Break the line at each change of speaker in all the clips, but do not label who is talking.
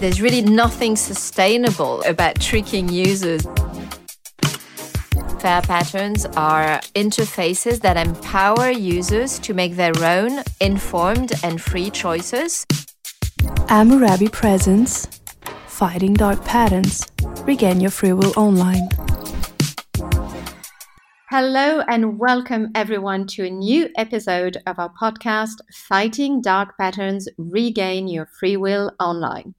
There's really nothing sustainable about tricking users. Fair patterns are interfaces that empower users to make their own informed and free choices.
Amurabi presents Fighting Dark Patterns. Regain your free will online.
Hello and welcome everyone to a new episode of our podcast, Fighting Dark Patterns Regain Your Free Will Online.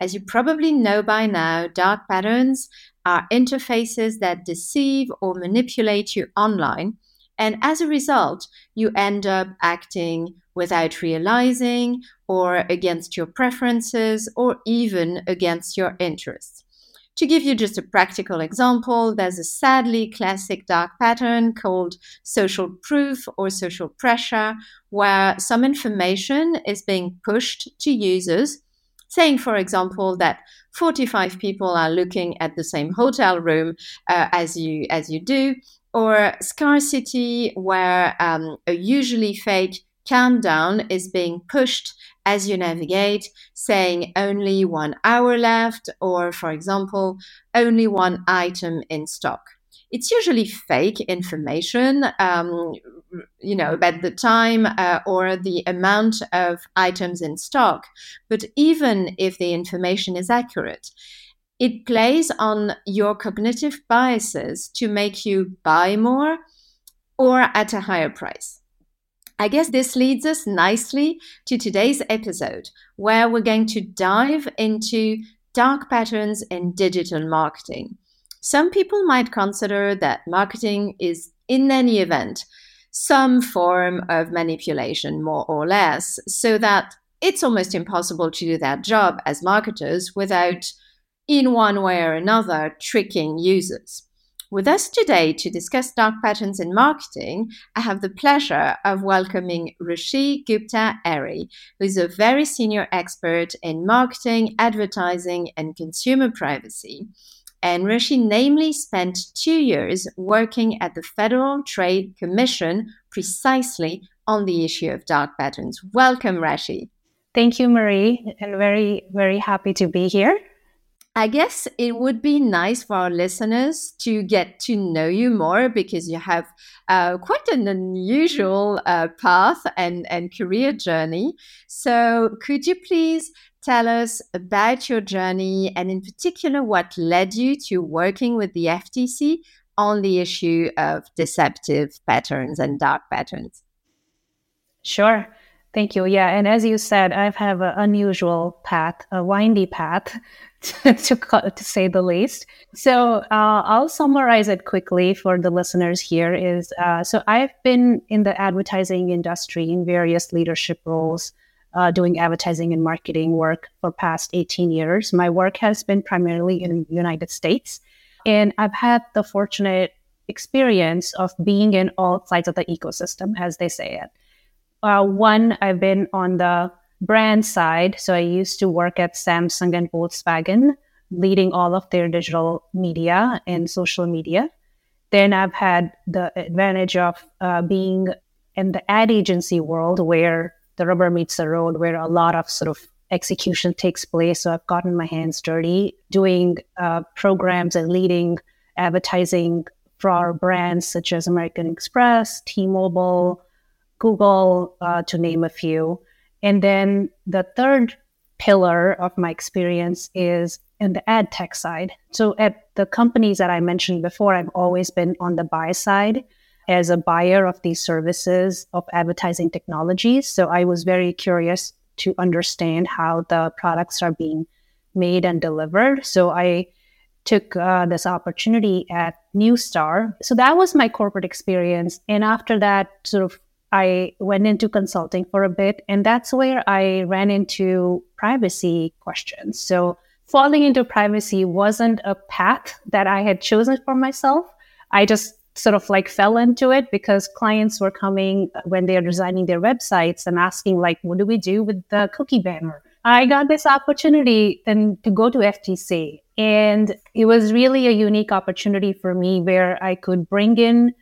As you probably know by now, dark patterns are interfaces that deceive or manipulate you online. And as a result, you end up acting without realizing or against your preferences or even against your interests. To give you just a practical example, there's a sadly classic dark pattern called social proof or social pressure, where some information is being pushed to users saying, for example, that 45 people are looking at the same hotel room uh, as you as you do, or scarcity, where um, a usually fake countdown is being pushed as you navigate, saying only one hour left, or for example, only one item in stock. It's usually fake information, um, you know, about the time uh, or the amount of items in stock. But even if the information is accurate, it plays on your cognitive biases to make you buy more or at a higher price. I guess this leads us nicely to today's episode, where we're going to dive into dark patterns in digital marketing. Some people might consider that marketing is, in any event, some form of manipulation, more or less, so that it's almost impossible to do that job as marketers without, in one way or another, tricking users. With us today to discuss dark patterns in marketing, I have the pleasure of welcoming Raashee Gupta Erry, who is a very senior expert in marketing, advertising, and consumer privacy and Raashee namely spent two years working at the Federal Trade Commission precisely on the issue of dark patterns. Welcome, Raashee.
Thank you, Marie, and very, very happy to be here.
I guess it would be nice for our listeners to get to know you more because you have uh, quite an unusual uh, path and, and career journey. So, could you please tell us about your journey and, in particular, what led you to working with the FTC on the issue of deceptive patterns and dark patterns?
Sure. Thank you. Yeah. And as you said, I have an unusual path, a windy path, to, to say the least. So uh, I'll summarize it quickly for the listeners here. Is uh, so I've been in the advertising industry in various leadership roles uh, doing advertising and marketing work for past 18 years. My work has been primarily in the United States, and I've had the fortunate experience of being in all sides of the ecosystem, as they say it. Uh, one, I've been on the brand side, so I used to work at Samsung and Volkswagen, leading all of their digital media and social media. Then I've had the advantage of uh, being in the ad agency world where the rubber meets the road where a lot of sort of execution takes place. So I've gotten my hands dirty doing uh, programs and leading advertising for our brands such as American Express, T-Mobile, Google, uh, to name a few. And then the third pillar of my experience is in the ad tech side. So at the companies that I mentioned before, I've always been on the buy side as a buyer of these services of advertising technologies. So I was very curious to understand how the products are being made and delivered. So I took uh, this opportunity at Neustar. So that was my corporate experience. And after that, sort of, I went into consulting for a bit. And that's where I ran into privacy questions. So falling into privacy wasn't a path that I had chosen for myself. I just sort of like fell into it because clients were coming when they are designing their websites and asking like what do we do with the cookie banner i got this opportunity then to go to ftc and it was really a unique opportunity for me where i could bring in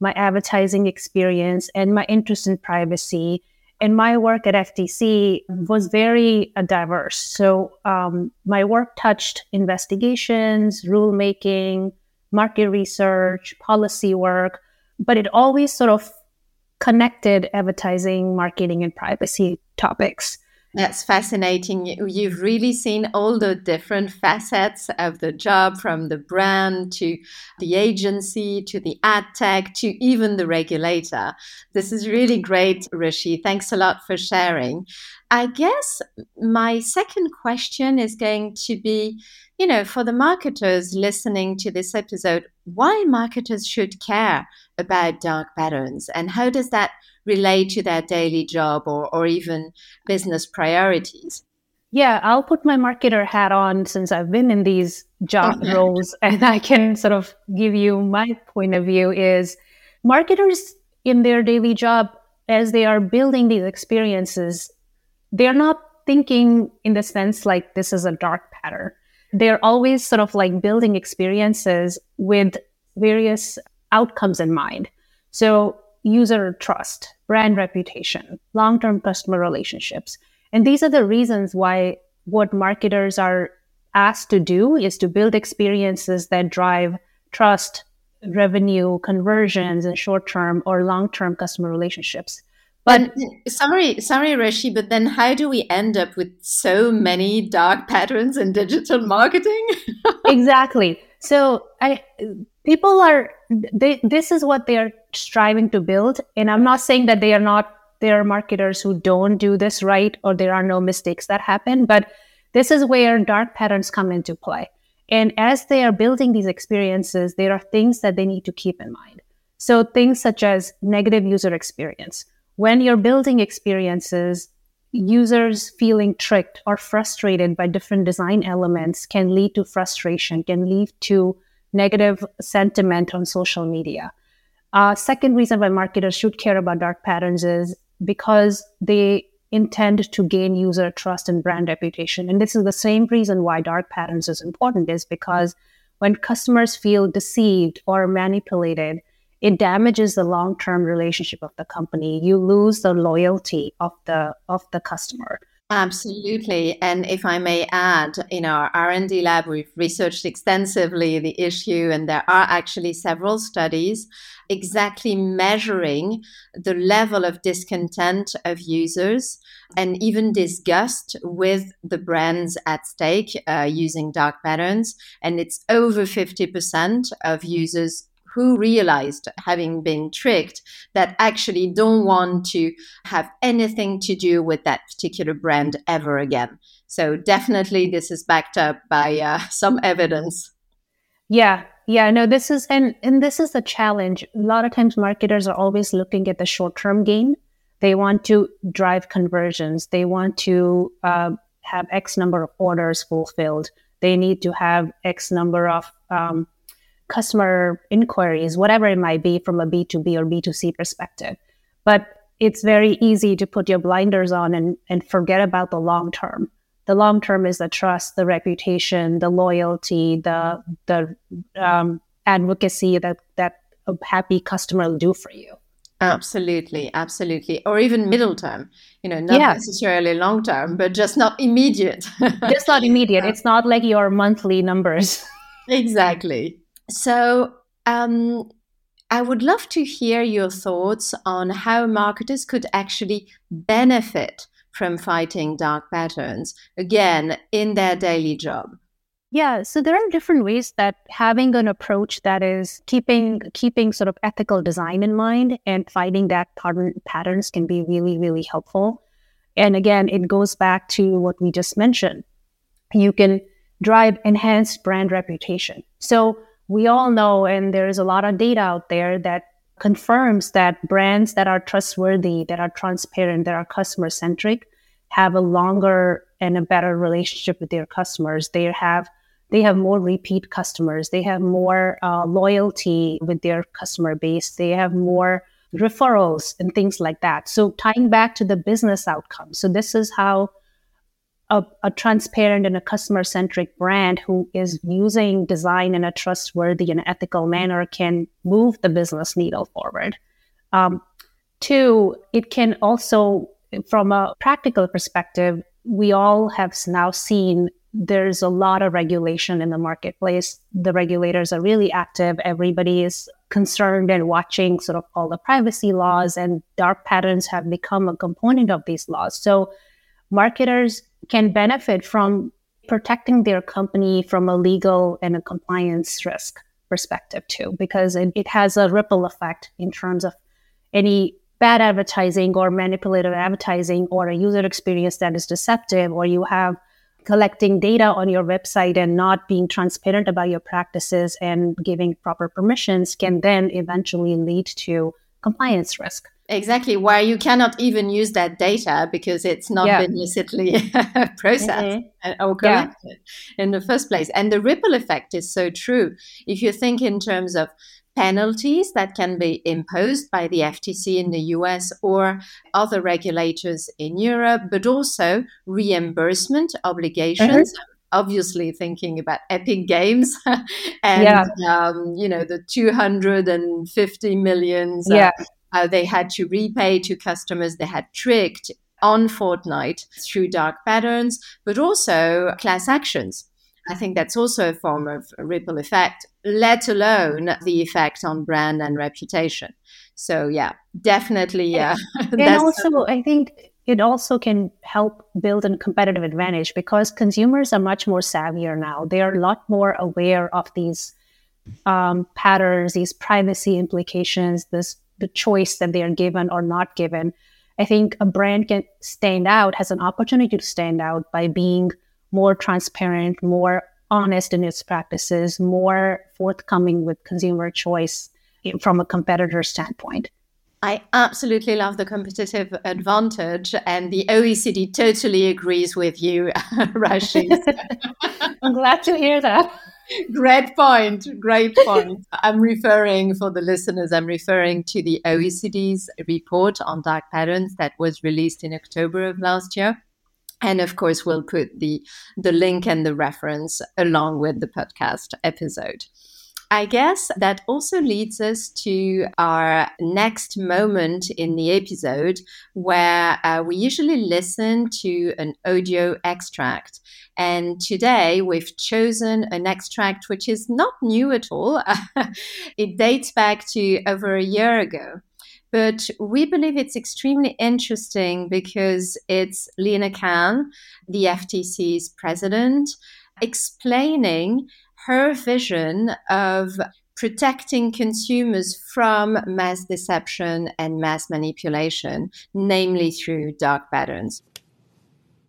my advertising experience and my interest in privacy and my work at FTC was very uh, diverse. So um, my work touched investigations, rulemaking, market research, policy work, but it always sort of connected advertising, marketing, and privacy topics.
That's fascinating. You've really seen all the different facets of the job from the brand to the agency to the ad tech to even the regulator. This is really great, Raashee. Thanks a lot for sharing. I guess my second question is going to be you know, for the marketers listening to this episode, why marketers should care about dark patterns and how does that relate to their daily job or, or even business priorities?
Yeah, I'll put my marketer hat on since I've been in these job roles and I can sort of give you my point of view is marketers in their daily job as they are building these experiences, they're not thinking in the sense like this is a dark pattern they're always sort of like building experiences with various outcomes in mind. So, user trust, brand reputation, long term customer relationships. And these are the reasons why what marketers are asked to do is to build experiences that drive trust, revenue, conversions, and short term or long term customer relationships.
But sorry, sorry, Raashee, but then how do we end up with so many dark patterns in digital marketing?
exactly. So I people are they this is what they are striving to build. And I'm not saying that they are not there are marketers who don't do this right or there are no mistakes that happen, but this is where dark patterns come into play. And as they are building these experiences, there are things that they need to keep in mind. So things such as negative user experience when you're building experiences, users feeling tricked or frustrated by different design elements can lead to frustration, can lead to negative sentiment on social media. Uh, second reason why marketers should care about dark patterns is because they intend to gain user trust and brand reputation. And this is the same reason why dark patterns is important is because when customers feel deceived or manipulated, it damages the long-term relationship of the company you lose the loyalty of the of the customer
absolutely. And if i may add in our r&d lab we've researched extensively the issue and there are actually several studies exactly measuring the level of discontent of users and even disgust with the brands at stake uh, using dark patterns. And it's over 50% of users who realized having been tricked that actually don't want to have anything to do with that particular brand ever again. So definitely this is backed up by uh, some evidence.
Yeah, yeah, no, this is and and this is the challenge. A lot of times marketers are always looking at the short-term gain. They want to drive conversions. They want to uh, have X number of orders fulfilled. They need to have X number of um, customer inquiries, whatever it might be from a B2B or B2C perspective. But it's very easy to put your blinders on and, and forget about the long term. The long term is the trust, the reputation, the loyalty, the the um, advocacy that that a happy customer will do for you.
Absolutely, absolutely. Or even middle term, you know, not yeah. necessarily long term, but just not immediate.
just not immediate. It's not like your monthly numbers.
exactly. So, um, I would love to hear your thoughts on how marketers could actually benefit from fighting dark patterns, again, in their daily job.
Yeah, so there are different ways that having an approach that is keeping keeping sort of ethical design in mind and fighting that pattern patterns can be really really helpful. And again, it goes back to what we just mentioned. You can drive enhanced brand reputation. So we all know, and there's a lot of data out there that confirms that brands that are trustworthy, that are transparent, that are customer centric, have a longer and a better relationship with their customers. They have they have more repeat customers. They have more uh, loyalty with their customer base. They have more referrals and things like that. So tying back to the business outcome. So this is how a, a transparent and a customer centric brand who is using design in a trustworthy and ethical manner can move the business needle forward. Um, two, it can also from a practical perspective, we all have now seen there's a lot of regulation in the marketplace. The regulators are really active. Everybody is concerned and watching sort of all the privacy laws, and dark patterns have become a component of these laws. So, marketers can benefit from protecting their company from a legal and a compliance risk perspective, too, because it, it has a ripple effect in terms of any bad advertising or manipulative advertising or a user experience that is deceptive, or you have collecting data on your website and not being transparent about your practices and giving proper permissions can then eventually lead to compliance risk.
Exactly, where you cannot even use that data because it's not yeah. been illicitly processed mm-hmm. or collected yeah. in the first place. And the ripple effect is so true. If you think in terms of penalties that can be imposed by the FTC in the US or other regulators in Europe, but also reimbursement obligations. Mm-hmm. Obviously, thinking about Epic Games and yeah. um, you know the 250 millions yeah. Uh, they had to repay to customers they had tricked on Fortnite through dark patterns, but also class actions I think that's also a form of ripple effect, let alone the effect on brand and reputation. So yeah, definitely.
Uh, and also, I think it also can help build a competitive advantage because consumers are much more savvier now. They are a lot more aware of these um, patterns, these privacy implications, this the choice that they are given or not given. I think a brand can stand out, has an opportunity to stand out by being more transparent, more honest in its practices, more forthcoming with consumer choice from a competitor standpoint.
I absolutely love the competitive advantage, and the OECD totally agrees with you, Rashid.
I'm glad to hear that.
Great point. Great point. I'm referring for the listeners, I'm referring to the OECD's report on dark patterns that was released in October of last year. And of course, we'll put the, the link and the reference along with the podcast episode. I guess that also leads us to our next moment in the episode where uh, we usually listen to an audio extract. And today we've chosen an extract which is not new at all. it dates back to over a year ago. But we believe it's extremely interesting because it's Lina Khan, the FTC's president, explaining her vision of protecting consumers from mass deception and mass manipulation, namely through dark patterns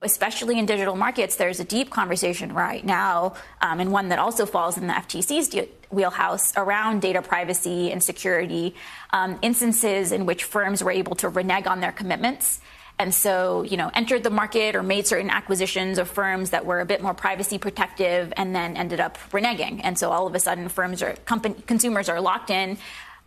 especially in digital markets, there's a deep conversation right now, um, and one that also falls in the FTC's wheelhouse around data privacy and security, um, instances in which firms were able to renege on their commitments. And so, you know, entered the market or made certain acquisitions of firms that were a bit more privacy protective and then ended up reneging. And so all of a sudden firms or company, consumers are locked in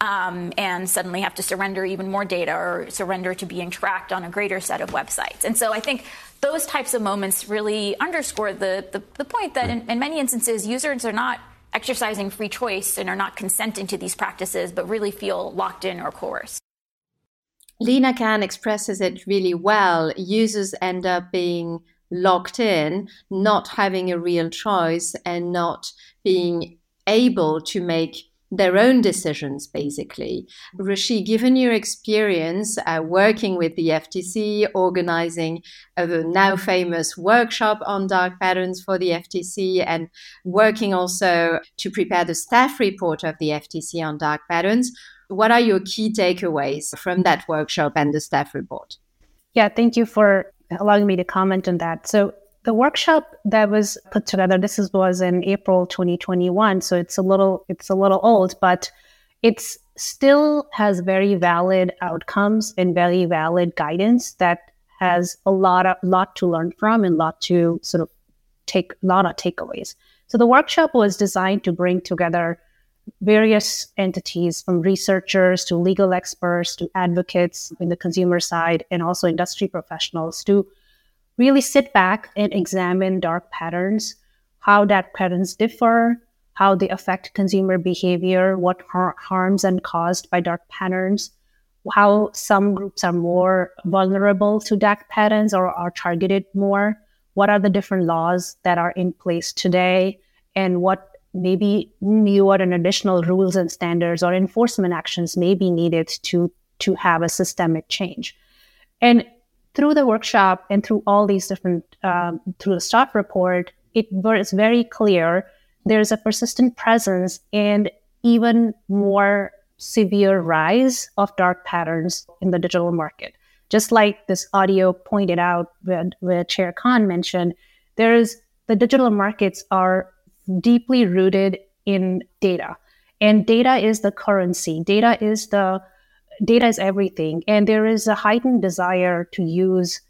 um, and suddenly have to surrender even more data or surrender to being tracked on a greater set of websites. And so I think those types of moments really underscore the, the, the point that in, in many instances users are not exercising free choice and are not consenting to these practices, but really feel locked in or coerced.
Lina Khan expresses it really well. Users end up being locked in, not having a real choice, and not being able to make their own decisions, basically. Raashee, given your experience uh, working with the FTC, organizing a now famous workshop on dark patterns for the FTC, and working also to prepare the staff report of the FTC on dark patterns, what are your key takeaways from that workshop and the staff report?
Yeah, thank you for allowing me to comment on that. So, the workshop that was put together, this is, was in April 2021, so it's a little it's a little old, but it's still has very valid outcomes and very valid guidance that has a lot of lot to learn from and lot to sort of take a lot of takeaways. So the workshop was designed to bring together various entities from researchers to legal experts to advocates in the consumer side and also industry professionals to really sit back and examine dark patterns, how dark patterns differ, how they affect consumer behavior, what har- harms and caused by dark patterns, how some groups are more vulnerable to dark patterns or are targeted more. What are the different laws that are in place today? And what maybe newer and additional rules and standards or enforcement actions may be needed to, to have a systemic change. And through the workshop and through all these different, um, through the staff report, it was very clear there's a persistent presence and even more severe rise of dark patterns in the digital market. Just like this audio pointed out, where, where Chair Khan mentioned, there is the digital markets are deeply rooted in data, and data is the currency. Data is the data is everything, and there is a heightened desire to use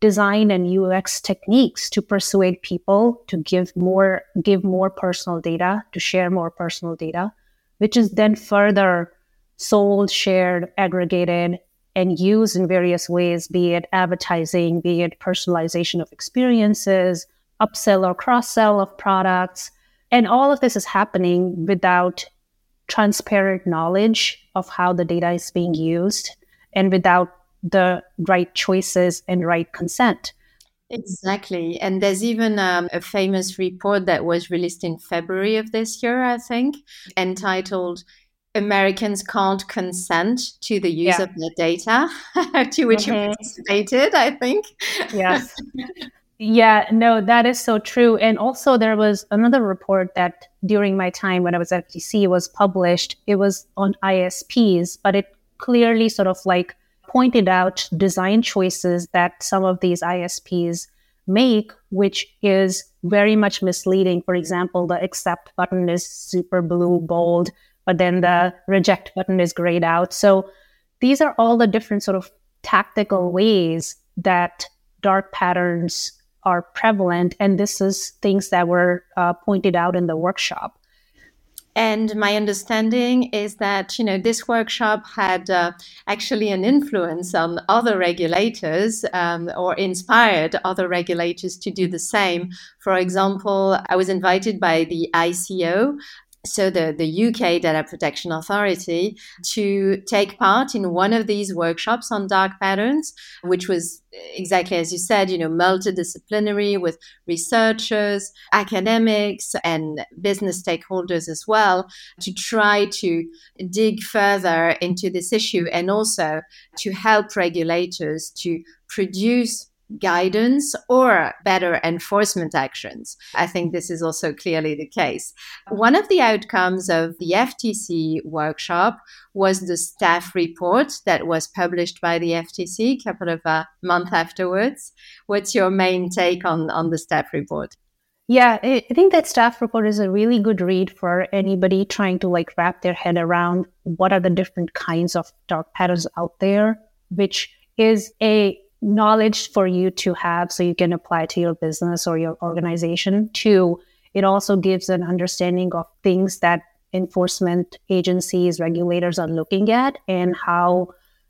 design and UX techniques to persuade people to give more give more personal data, to share more personal data which is then further sold, shared, aggregated, and used in various ways, be it advertising, be it personalization of experiences, upsell or cross sell of products. And all of this is happening without transparent knowledge of how the data is being used and without the right choices and right consent.
Exactly. And there's even um, a famous report that was released in February of this year, I think, entitled Americans Can't Consent to the Use yeah. of Their Data, to which mm-hmm. you participated, I think.
Yes. yeah, no, that is so true. And also, there was another report that during my time when I was at FTC was published. It was on ISPs, but it clearly sort of like pointed out design choices that some of these ISPs make, which is very much misleading. For example, the accept button is super blue, bold, but then the reject button is grayed out. So these are all the different sort of tactical ways that dark patterns are prevalent. And this is things that were uh, pointed out in the workshop.
And my understanding is that you know this workshop had uh, actually an influence on other regulators um, or inspired other regulators to do the same. For example, I was invited by the ICO, so the, the UK Data Protection Authority to take part in one of these workshops on dark patterns, which was exactly as you said, you know, multidisciplinary with researchers, academics, and business stakeholders as well, to try to dig further into this issue and also to help regulators to produce guidance or better enforcement actions. I think this is also clearly the case. One of the outcomes of the FTC workshop was the staff report that was published by the FTC a couple of uh, months afterwards. What's your main take on, on the staff report?
Yeah, I think that staff report is a really good read for anybody trying to like wrap their head around what are the different kinds of dark patterns out there, which is a knowledge for you to have so you can apply to your business or your organization. Two, it also gives an understanding of things that enforcement agencies, regulators are looking at and how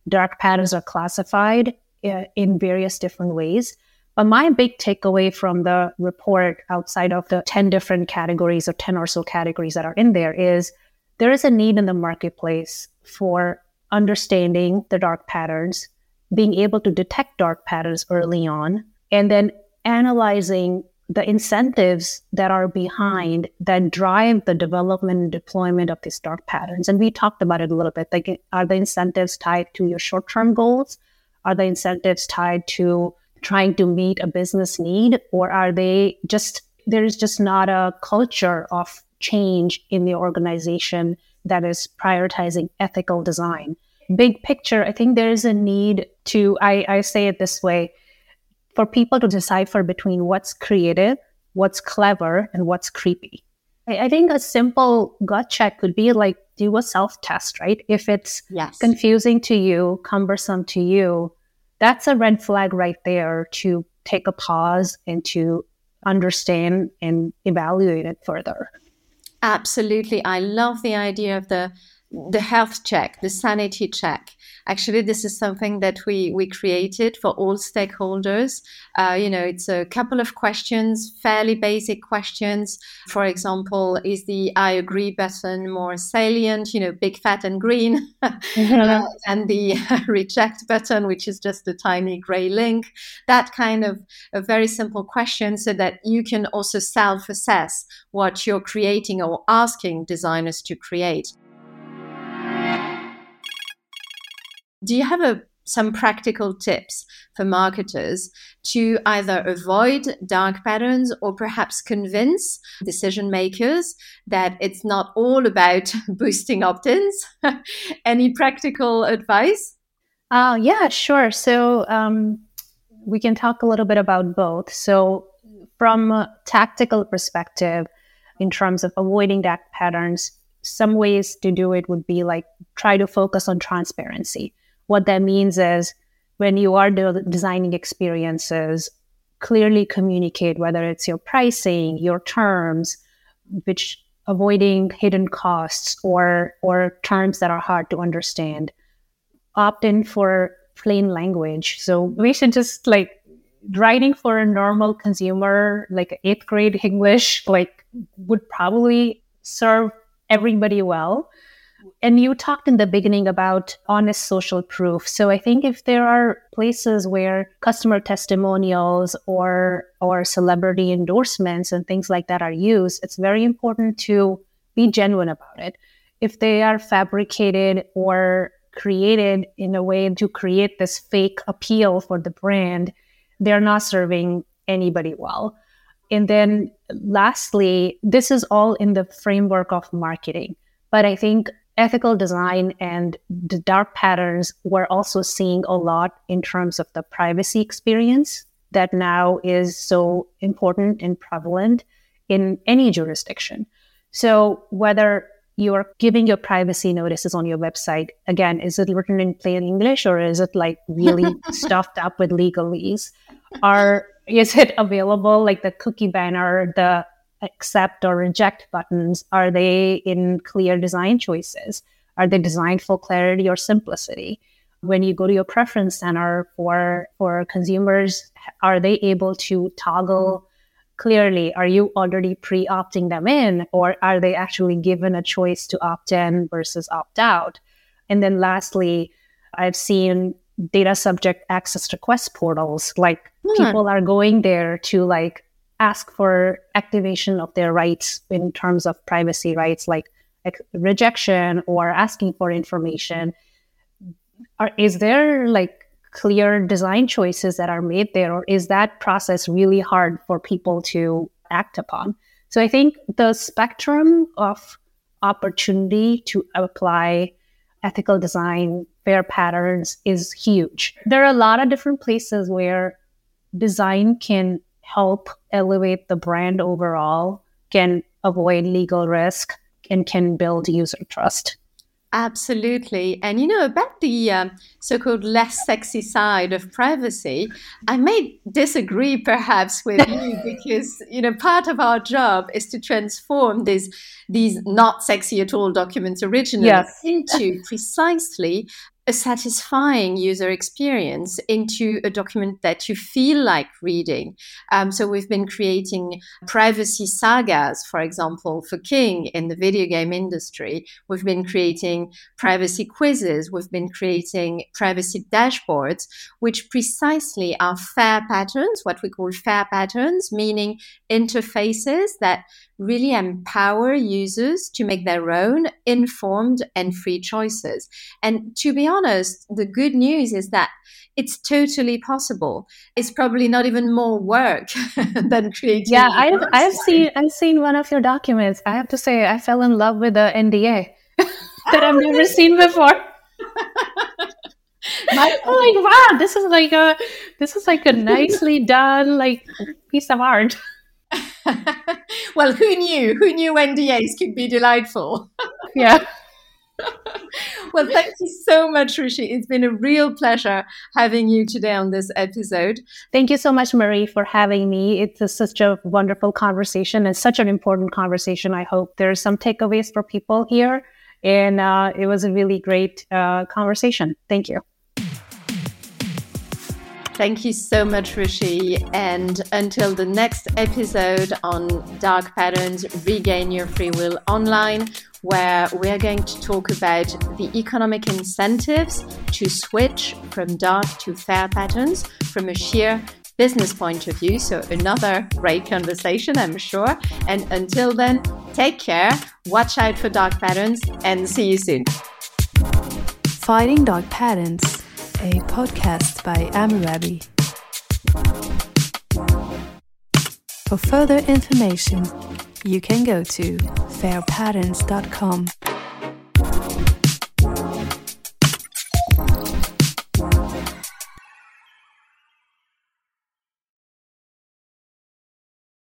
dark patterns are classified uh, in various different ways. But my big takeaway from the report, outside of the 10 different categories or 10 or so categories that are in there, is there is a need in the marketplace for understanding the dark patterns, being able to detect dark patterns early on and then analyzing the incentives that are behind that drive the development and deployment of these dark patterns. And we talked about it a little bit. Like, are the incentives tied to your short term goals? Are the incentives tied to trying to meet a business need? Or are they just, there's just not a culture of change in the organization that is prioritizing ethical design? Big picture, I think there is a need to, I, I say it this way, for people to decipher between what's creative, what's clever, and what's creepy. I, I think a simple gut check could be like do a self test, right? If it's yes. confusing to you, cumbersome to you, that's a red flag right there to take a pause and to understand and evaluate it further.
Absolutely. I love the idea of the the health check, the sanity check. Actually, this is something that we, we created for all stakeholders. Uh, you know, it's a couple of questions, fairly basic questions. For example, is the I agree button more salient, you know, big, fat, and green, mm-hmm. uh, and the reject button, which is just a tiny gray link? That kind of a very simple question so that you can also self assess what you're creating or asking designers to create. Do you have a, some practical tips for marketers to either avoid dark patterns or perhaps convince decision makers that it's not all about boosting opt ins? Any practical advice?
Uh, yeah, sure. So um, we can talk a little bit about both. So, from a tactical perspective, in terms of avoiding dark patterns, some ways to do it would be like try to focus on transparency. What that means is when you are de- designing experiences, clearly communicate whether it's your pricing, your terms, which avoiding hidden costs or or terms that are hard to understand. Opt in for plain language. So we should just like writing for a normal consumer, like eighth grade English, like would probably serve everybody well and you talked in the beginning about honest social proof. So I think if there are places where customer testimonials or or celebrity endorsements and things like that are used, it's very important to be genuine about it. If they are fabricated or created in a way to create this fake appeal for the brand, they're not serving anybody well. And then lastly, this is all in the framework of marketing. But I think ethical design and the dark patterns we're also seeing a lot in terms of the privacy experience that now is so important and prevalent in any jurisdiction. So whether you're giving your privacy notices on your website, again, is it written in plain English or is it like really stuffed up with legalese? Or is it available like the cookie banner, the accept or reject buttons are they in clear design choices? Are they designed for clarity or simplicity? When you go to your preference center for for consumers are they able to toggle clearly? Are you already pre-opting them in or are they actually given a choice to opt in versus opt out? And then lastly i've seen data subject access request portals like hmm. people are going there to like ask for activation of their rights in terms of privacy rights, like, rejection or asking for information. Are, is there like clear design choices that are made there, or is that process really hard for people to act upon? So I think the spectrum of opportunity to apply ethical design, fair patterns is huge. There are a lot of different places where design can help elevate the brand overall, can avoid legal risk, and can build user trust.
Absolutely. And you know, about the um, so called less sexy side of privacy, I may disagree perhaps with you because, you know, part of our job is to transform these, these not sexy at all documents originally yes. into precisely a satisfying user experience into a document that you feel like reading. Um, so we've been creating privacy sagas, for example, for King in the video game industry. We've been creating privacy quizzes. We've been creating privacy dashboards, which precisely are fair patterns, what we call fair patterns, meaning interfaces that really empower users to make their own informed and free choices. And to be honest, the good news is that it's totally possible. It's probably not even more work than creating.
Yeah, I've, I've seen I've seen one of your documents. I have to say, I fell in love with the NDA that I've oh, never seen before. My, I'm like, wow, this is like a this is like a nicely done like piece of art.
well, who knew? Who knew NDAs could be delightful?
yeah.
Well, thank you so much, Raashee. It's been a real pleasure having you today on this episode.
Thank you so much, Marie, for having me. It's such a wonderful conversation and such an important conversation. I hope there's some takeaways for people here. And uh, it was a really great uh, conversation. Thank you.
Thank you so much, Raashee. And until the next episode on Dark Patterns Regain Your Free Will Online, where we're going to talk about the economic incentives to switch from dark to fair patterns from a sheer business point of view. So, another great conversation, I'm sure. And until then, take care, watch out for dark patterns, and see you soon.
Fighting Dark Patterns a podcast by Amurabi. For further information, you can go to fairpatterns.com.